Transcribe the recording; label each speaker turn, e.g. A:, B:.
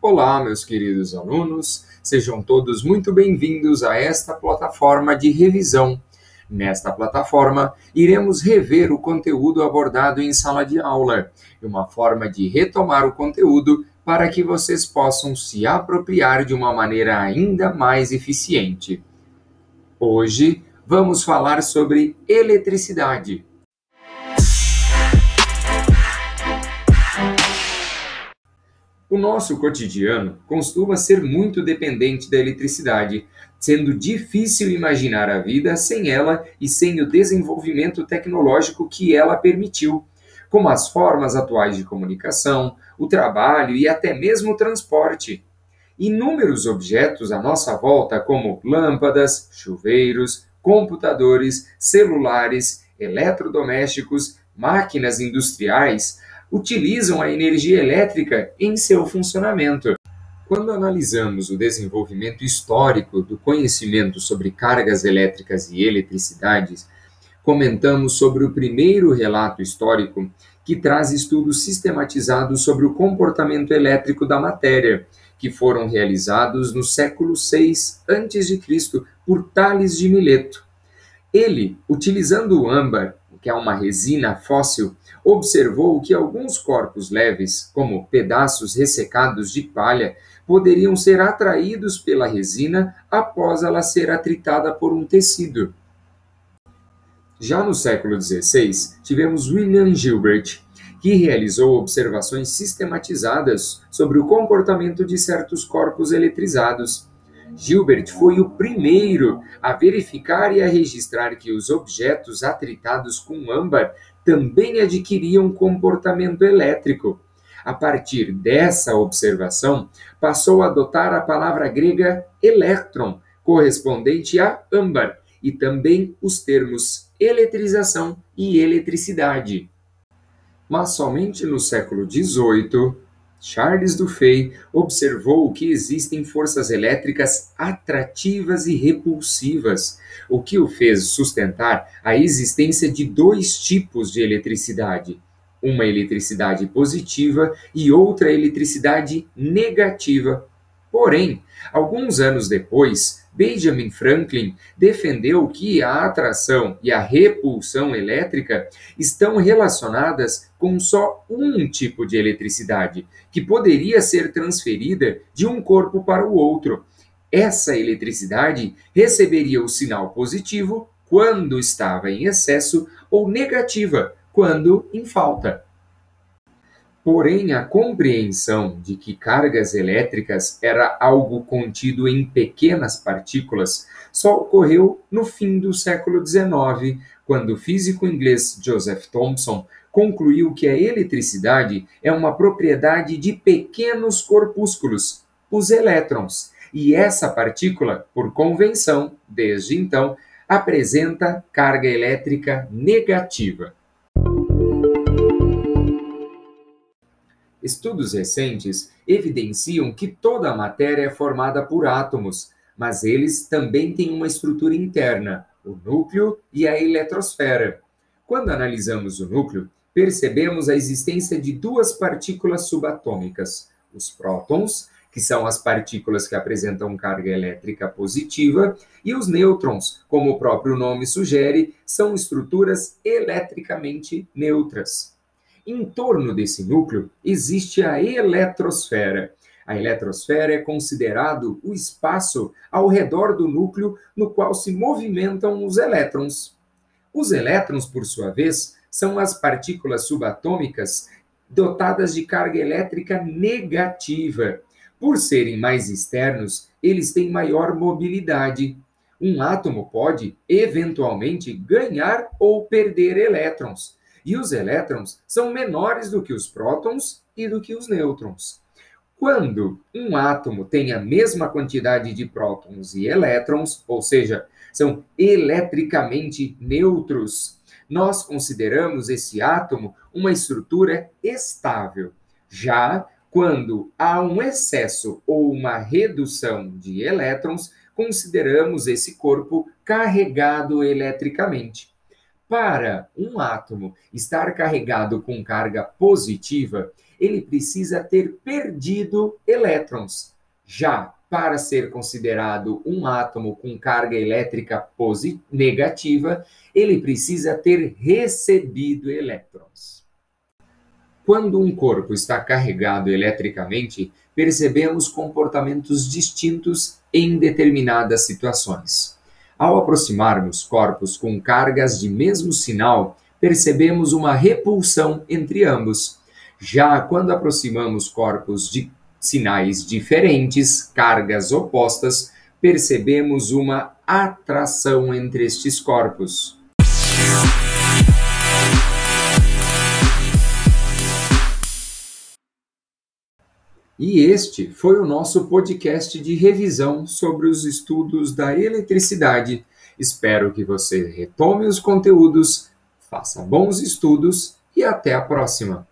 A: Olá, meus queridos alunos, sejam todos muito bem-vindos a esta plataforma de revisão. Nesta plataforma, iremos rever o conteúdo abordado em sala de aula, e uma forma de retomar o conteúdo para que vocês possam se apropriar de uma maneira ainda mais eficiente. Hoje, vamos falar sobre eletricidade. O nosso cotidiano costuma ser muito dependente da eletricidade, sendo difícil imaginar a vida sem ela e sem o desenvolvimento tecnológico que ela permitiu, como as formas atuais de comunicação, o trabalho e até mesmo o transporte. Inúmeros objetos à nossa volta, como lâmpadas, chuveiros, computadores, celulares, eletrodomésticos, máquinas industriais, utilizam a energia elétrica em seu funcionamento. Quando analisamos o desenvolvimento histórico do conhecimento sobre cargas elétricas e eletricidades, comentamos sobre o primeiro relato histórico que traz estudos sistematizados sobre o comportamento elétrico da matéria, que foram realizados no século VI a.C. por Tales de Mileto. Ele, utilizando o âmbar, que é uma resina fóssil, observou que alguns corpos leves, como pedaços ressecados de palha, poderiam ser atraídos pela resina após ela ser atritada por um tecido. Já no século XVI, tivemos William Gilbert, que realizou observações sistematizadas sobre o comportamento de certos corpos eletrizados Gilbert foi o primeiro a verificar e a registrar que os objetos atritados com âmbar também adquiriam comportamento elétrico. A partir dessa observação, passou a adotar a palavra grega elétron, correspondente a âmbar, e também os termos eletrização e eletricidade. Mas somente no século XVIII Charles Dufay observou que existem forças elétricas atrativas e repulsivas, o que o fez sustentar a existência de dois tipos de eletricidade: uma eletricidade positiva e outra eletricidade negativa. Porém, alguns anos depois, Benjamin Franklin defendeu que a atração e a repulsão elétrica estão relacionadas com só um tipo de eletricidade, que poderia ser transferida de um corpo para o outro. Essa eletricidade receberia o sinal positivo quando estava em excesso ou negativa quando em falta. Porém, a compreensão de que cargas elétricas era algo contido em pequenas partículas só ocorreu no fim do século XIX, quando o físico inglês Joseph Thomson concluiu que a eletricidade é uma propriedade de pequenos corpúsculos, os elétrons, e essa partícula, por convenção, desde então, apresenta carga elétrica negativa. Estudos recentes evidenciam que toda a matéria é formada por átomos, mas eles também têm uma estrutura interna, o núcleo e a eletrosfera. Quando analisamos o núcleo, percebemos a existência de duas partículas subatômicas, os prótons, que são as partículas que apresentam carga elétrica positiva, e os nêutrons, como o próprio nome sugere, são estruturas eletricamente neutras. Em torno desse núcleo existe a eletrosfera. A eletrosfera é considerado o espaço ao redor do núcleo no qual se movimentam os elétrons. Os elétrons, por sua vez, são as partículas subatômicas dotadas de carga elétrica negativa. Por serem mais externos, eles têm maior mobilidade. Um átomo pode, eventualmente, ganhar ou perder elétrons e os elétrons são menores do que os prótons e do que os nêutrons. Quando um átomo tem a mesma quantidade de prótons e elétrons, ou seja, são eletricamente neutros, nós consideramos esse átomo uma estrutura estável. Já quando há um excesso ou uma redução de elétrons, consideramos esse corpo carregado eletricamente. Para um átomo estar carregado com carga positiva, ele precisa ter perdido elétrons. Já para ser considerado um átomo com carga elétrica negativa, ele precisa ter recebido elétrons. Quando um corpo está carregado eletricamente, percebemos comportamentos distintos em determinadas situações. Ao aproximarmos corpos com cargas de mesmo sinal, percebemos uma repulsão entre ambos. Já quando aproximamos corpos de sinais diferentes, cargas opostas, percebemos uma atração entre estes corpos. E este foi o nosso podcast de revisão sobre os estudos da eletricidade. Espero que você retome os conteúdos, faça bons estudos e até a próxima!